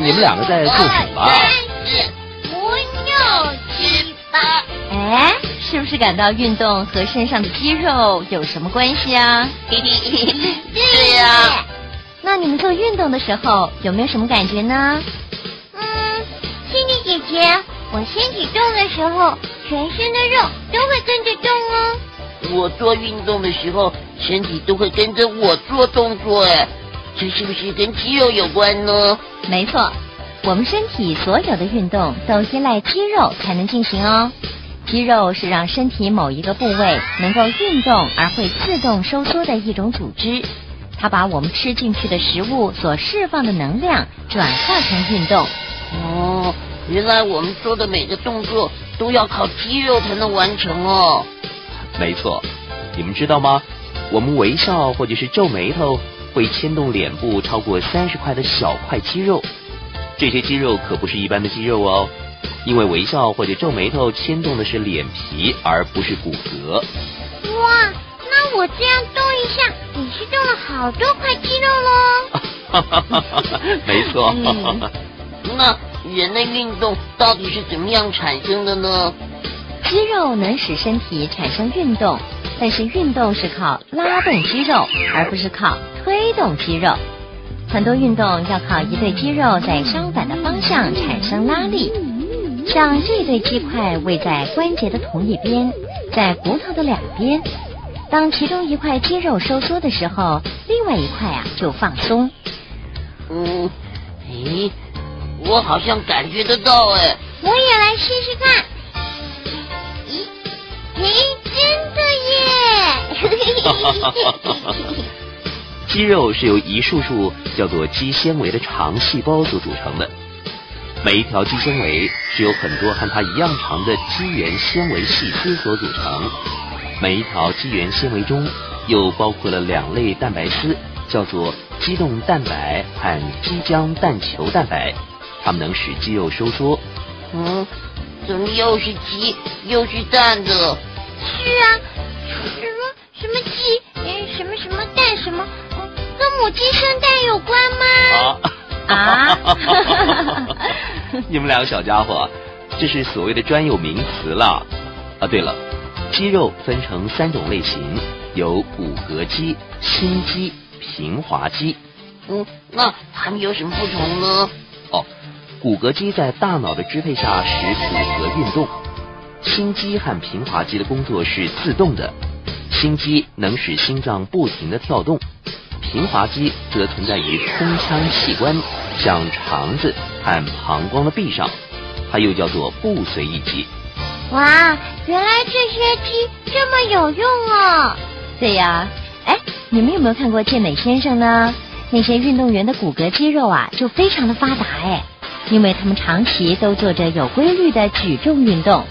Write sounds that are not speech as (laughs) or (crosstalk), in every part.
你们两个在做什么是感到运动和身上的肌肉有什么关系啊？(laughs) 对呀、那你们做运动的时候有没有什么感觉呢？嗯，心理姐姐，我身体动的时候，全身的肉都会跟着动哦。我做运动的时候，身体都会跟着我做动作，哎，这是不是跟肌肉有关呢？没错，我们身体所有的运动都依赖肌肉才能进行哦。肌肉是让身体某一个部位能够运动而会自动收缩的一种组织，它把我们吃进去的食物所释放的能量转化成运动。哦，原来我们做的每个动作都要靠肌肉才能完成哦。没错，你们知道吗？我们微笑或者是皱眉头会牵动脸部超过三十块的小块肌肉，这些肌肉可不是一般的肌肉哦，因为微笑或者皱眉头牵动的是脸皮，而不是骨骼。哇，那我这样动一下，也是动了好多块肌肉喽。(laughs) 没错。嗯 (laughs) 那人类运动到底是怎么样产生的呢？肌肉能使身体产生运动，但是运动是靠拉动肌肉，而不是靠推动肌肉。很多运动要靠一对肌肉在相反的方向产生拉力。像这对鸡块位在关节的同一边，在骨头的两边。当其中一块肌肉收缩的时候，另外一块啊就放松。嗯，诶，我好像感觉得到，哎，我也来试试看。咦，嘿，真的耶！(laughs) 肌肉是由一束束叫做肌纤维的长细胞所组成的。每一条肌纤维是由很多和它一样长的肌原纤维细丝所组成。每一条肌原纤维中又包括了两类蛋白丝，叫做肌动蛋白和肌浆蛋球蛋白，它们能使肌肉收缩。嗯，怎么又是鸡又是蛋的？是啊，什么 (laughs) 什么鸡，嗯，什么什么蛋，什么，嗯，跟母鸡生蛋有关吗？啊 (laughs) (laughs) 你们两个小家伙，这是所谓的专有名词了。啊，对了，肌肉分成三种类型，有骨骼肌、心肌、平滑肌。嗯，那它们有什么不同呢？哦，骨骼肌在大脑的支配下使骨骼运动，心肌和平滑肌的工作是自动的，心肌能使心脏不停的跳动，平滑肌则存在于胸腔器官，像肠子和膀胱的壁上，它又叫做不随意肌。哇，原来这些肌这么有用啊！对呀，哎，你们有没有看过健美先生呢？那些运动员的骨骼肌肉啊，就非常的发达哎，因为他们长期都做着有规律的举重运动，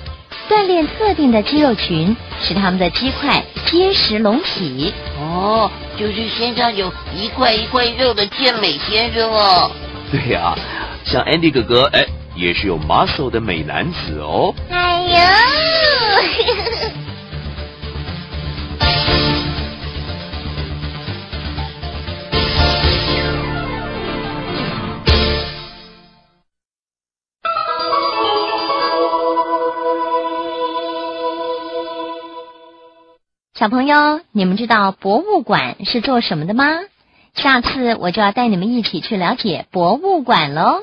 锻炼特定的肌肉群，使他们的肌块结实隆起。哦，就是身上有一块一块肉的健美先生哦。对呀、像 Andy 哥哥，哎，也是有 muscle 的美男子哦。哎呦，小朋友，你们知道博物馆是做什么的吗？下次我就要带你们一起去了解博物馆喽。